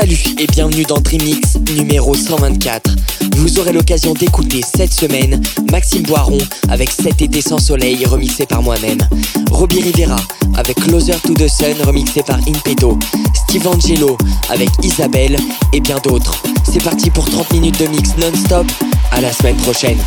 Salut et bienvenue dans Dreamix numéro 124. Vous aurez l'occasion d'écouter cette semaine Maxime Boiron avec Cet été sans soleil remixé par moi-même. Robbie Rivera avec Closer to the Sun remixé par Impeto. Steve Angelo avec Isabelle et bien d'autres. C'est parti pour 30 minutes de mix non-stop. À la semaine prochaine.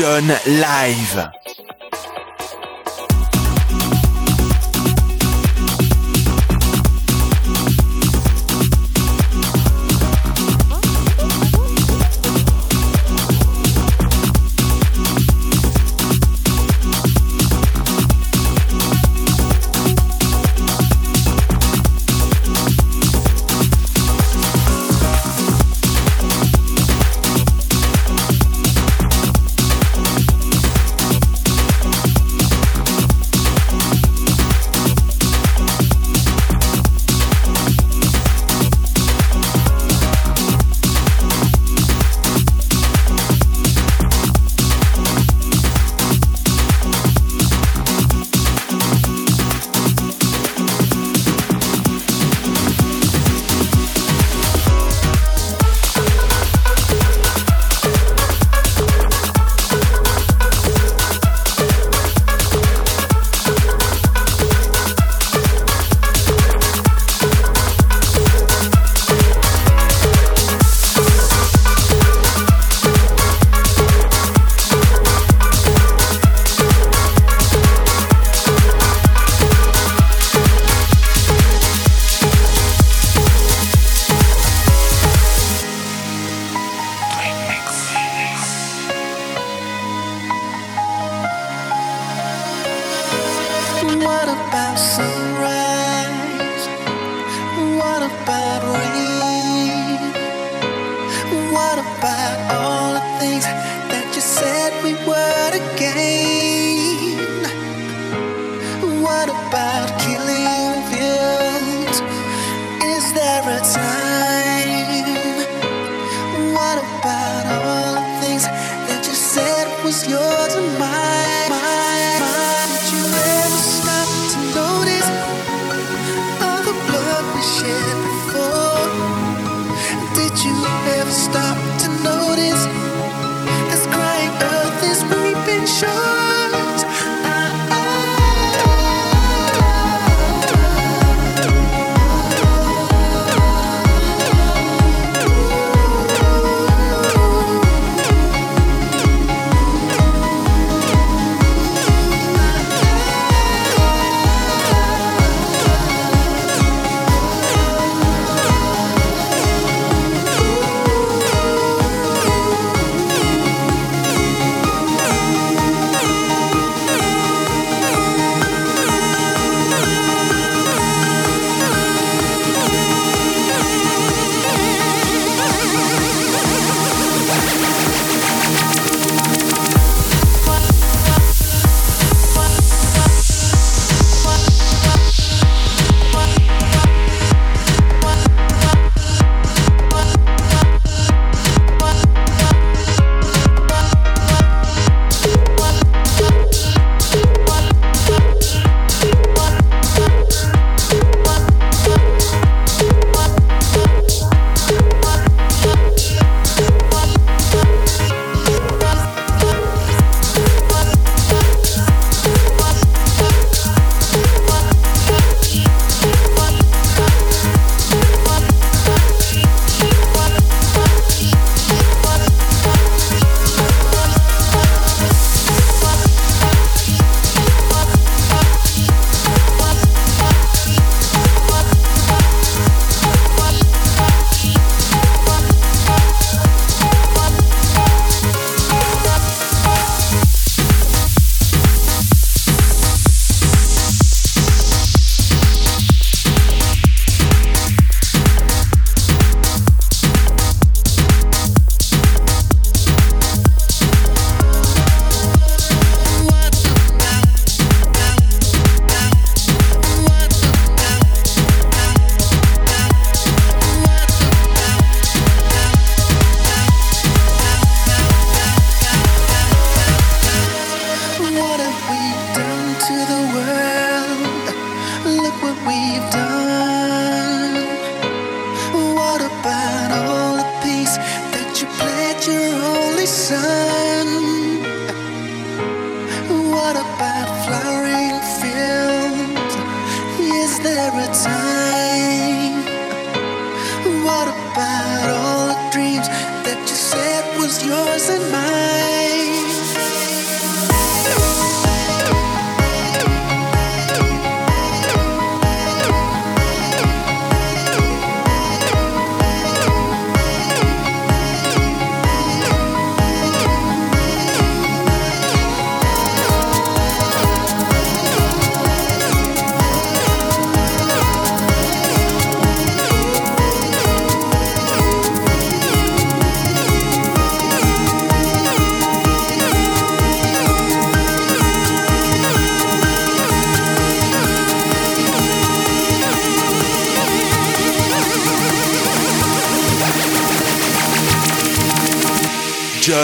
John Live.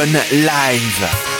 Live.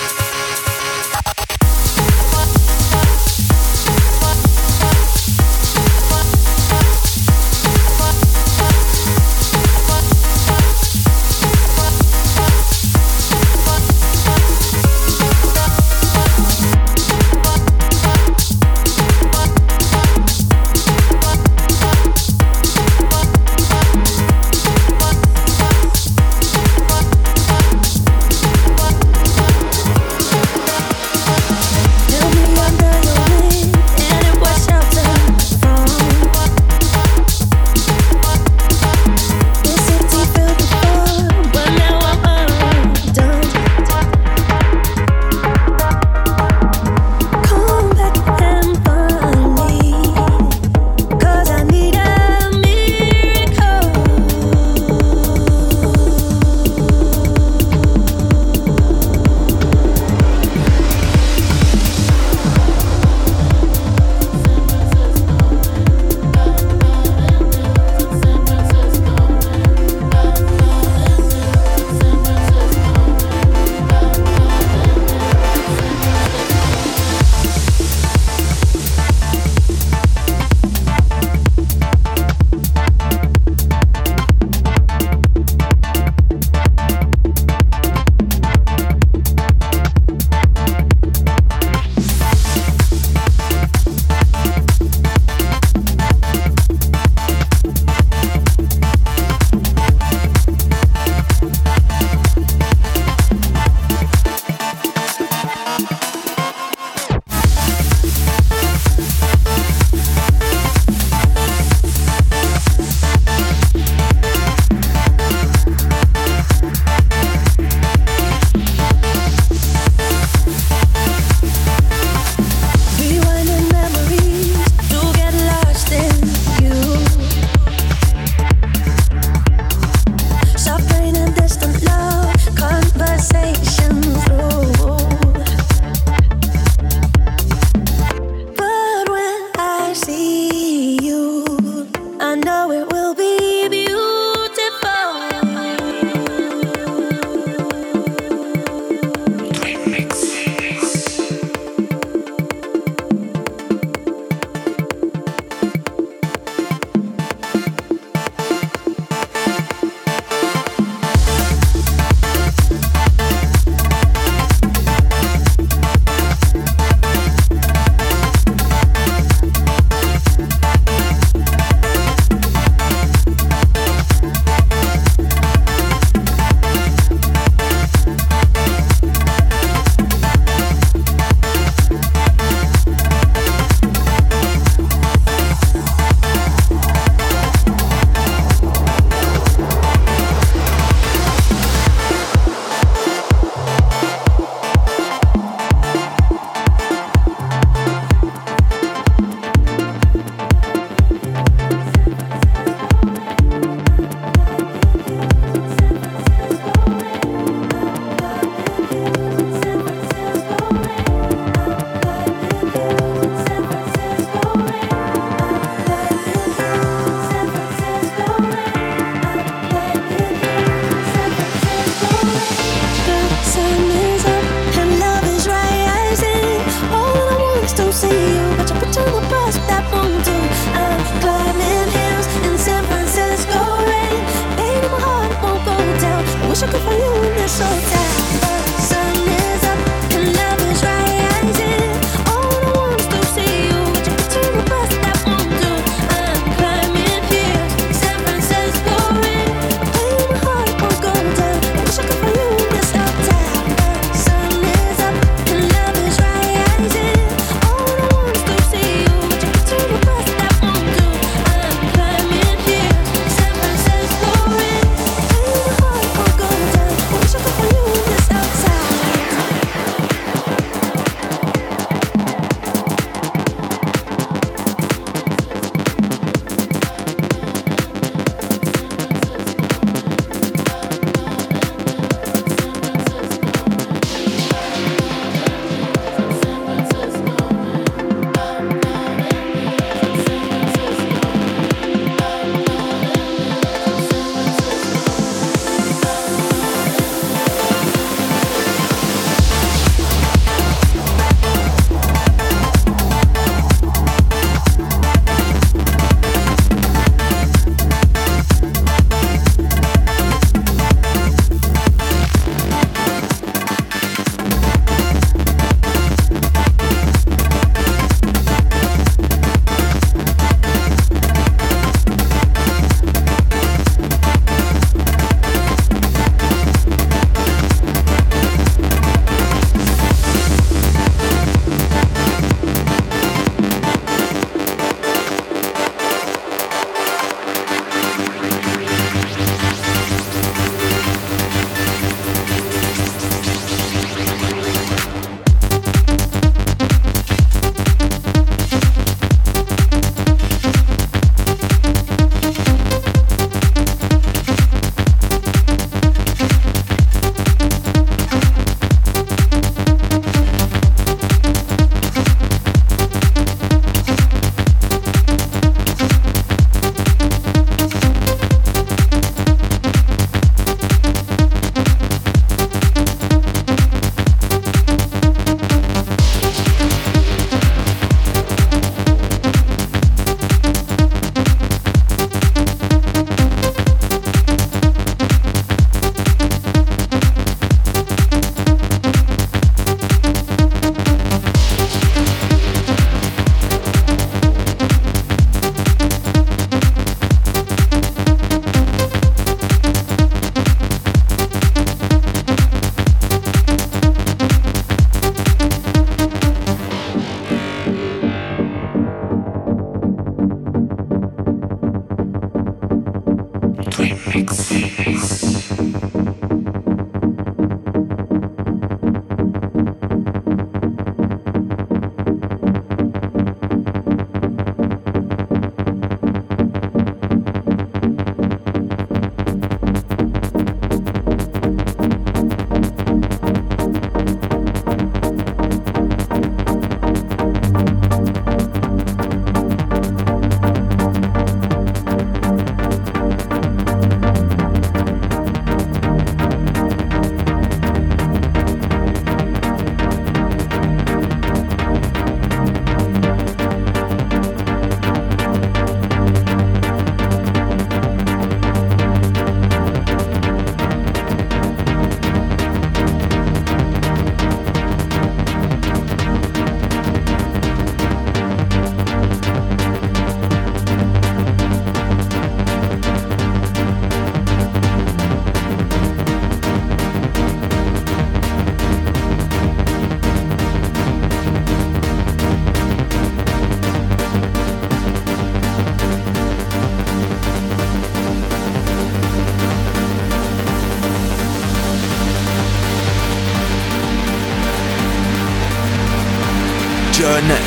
Twin Mix.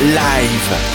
Live.